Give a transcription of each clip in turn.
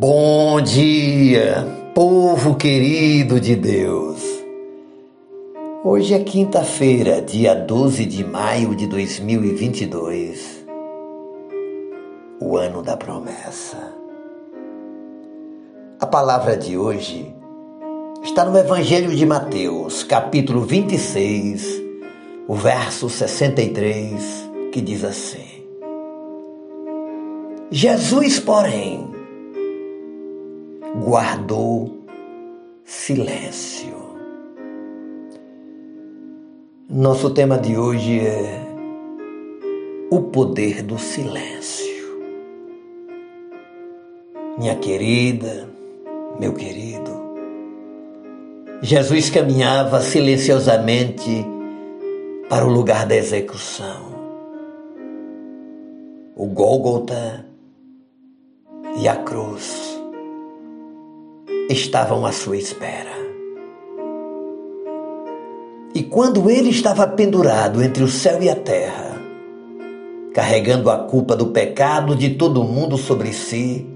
Bom dia, povo querido de Deus. Hoje é quinta-feira, dia 12 de maio de 2022, o ano da promessa. A palavra de hoje está no Evangelho de Mateus, capítulo 26, o verso 63, que diz assim: Jesus, porém, guardou silêncio. Nosso tema de hoje é o poder do silêncio. Minha querida, meu querido, Jesus caminhava silenciosamente para o lugar da execução. O Gólgota e a cruz estavam à sua espera. E quando ele estava pendurado entre o céu e a terra, carregando a culpa do pecado de todo mundo sobre si,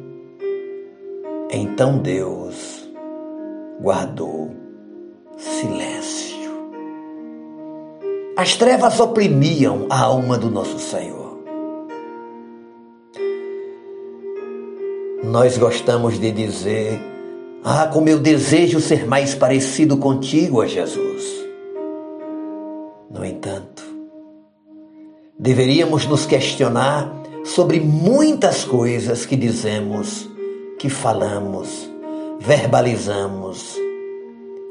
então Deus guardou silêncio. As trevas oprimiam a alma do nosso Senhor. Nós gostamos de dizer ah, como eu desejo ser mais parecido contigo, a Jesus. No entanto, deveríamos nos questionar sobre muitas coisas que dizemos, que falamos, verbalizamos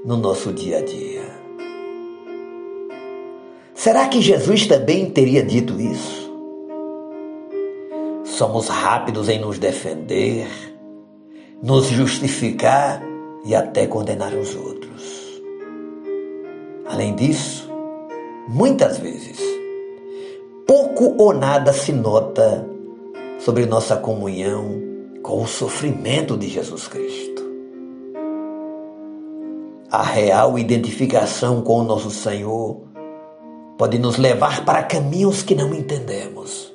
no nosso dia a dia. Será que Jesus também teria dito isso? Somos rápidos em nos defender, nos justificar e até condenar os outros. Além disso, muitas vezes, pouco ou nada se nota sobre nossa comunhão com o sofrimento de Jesus Cristo. A real identificação com o nosso Senhor pode nos levar para caminhos que não entendemos.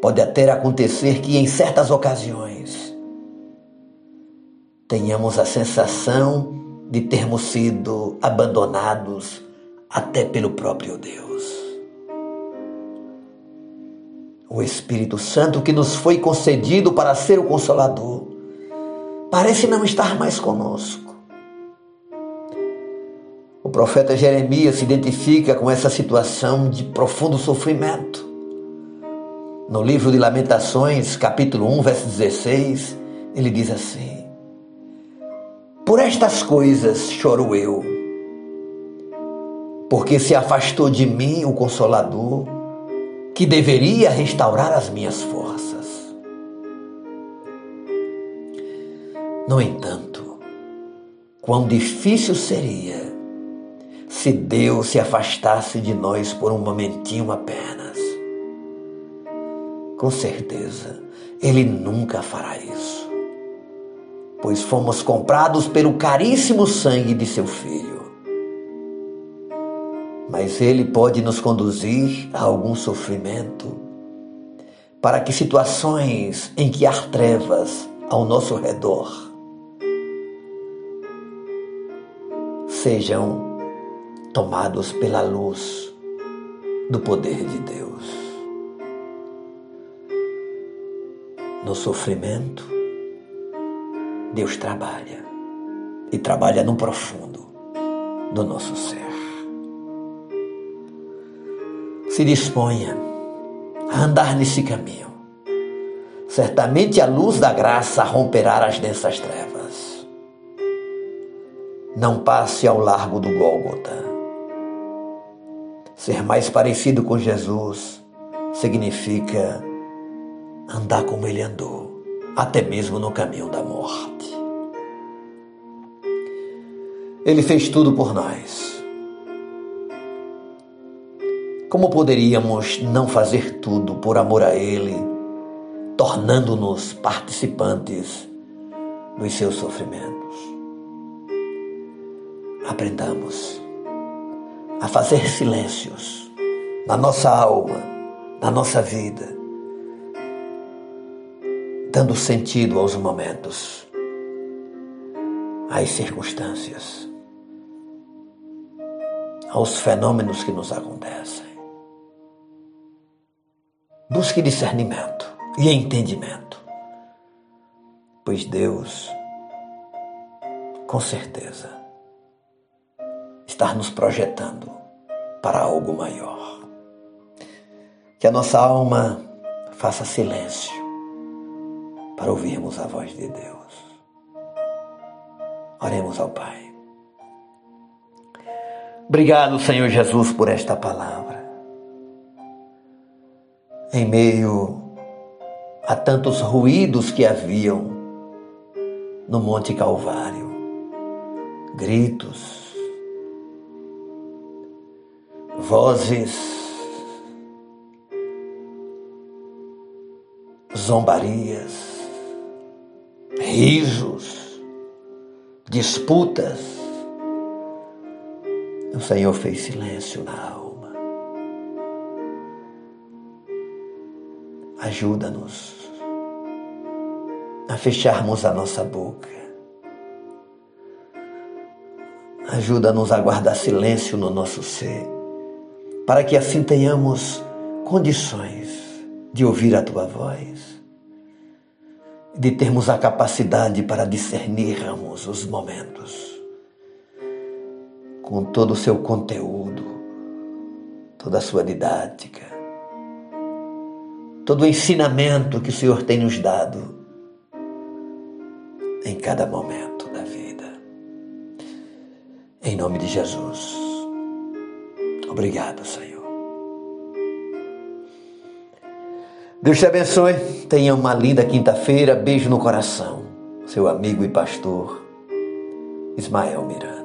Pode até acontecer que, em certas ocasiões, tenhamos a sensação de termos sido abandonados até pelo próprio Deus. O Espírito Santo que nos foi concedido para ser o Consolador parece não estar mais conosco. O profeta Jeremias se identifica com essa situação de profundo sofrimento. No livro de Lamentações, capítulo 1, verso 16, ele diz assim: por estas coisas choro eu, porque se afastou de mim o Consolador, que deveria restaurar as minhas forças. No entanto, quão difícil seria se Deus se afastasse de nós por um momentinho apenas. Com certeza, Ele nunca fará isso pois fomos comprados pelo caríssimo sangue de seu Filho. Mas ele pode nos conduzir a algum sofrimento, para que situações em que há trevas ao nosso redor sejam tomados pela luz do poder de Deus. No sofrimento, Deus trabalha e trabalha no profundo do nosso ser. Se disponha a andar nesse caminho. Certamente a luz da graça romperá as densas trevas. Não passe ao largo do Gólgota. Ser mais parecido com Jesus significa andar como ele andou até mesmo no caminho da morte. Ele fez tudo por nós. Como poderíamos não fazer tudo por amor a Ele, tornando-nos participantes dos seus sofrimentos? Aprendamos a fazer silêncios na nossa alma, na nossa vida dando sentido aos momentos, às circunstâncias, aos fenômenos que nos acontecem. Busque discernimento e entendimento, pois Deus, com certeza, está nos projetando para algo maior. Que a nossa alma faça silêncio para ouvirmos a voz de Deus. Oremos ao Pai. Obrigado, Senhor Jesus, por esta palavra. Em meio a tantos ruídos que haviam no Monte Calvário, gritos, vozes, zombarias, risos, disputas. O Senhor fez silêncio na alma. Ajuda-nos a fecharmos a nossa boca. Ajuda-nos a guardar silêncio no nosso ser, para que assim tenhamos condições de ouvir a tua voz, de termos a capacidade para discernirmos os momentos com todo o seu conteúdo, toda a sua didática, todo o ensinamento que o Senhor tem nos dado em cada momento da vida. Em nome de Jesus. Obrigado, Senhor. Deus te abençoe. Tenha uma linda quinta-feira. Beijo no coração. Seu amigo e pastor Ismael Miranda.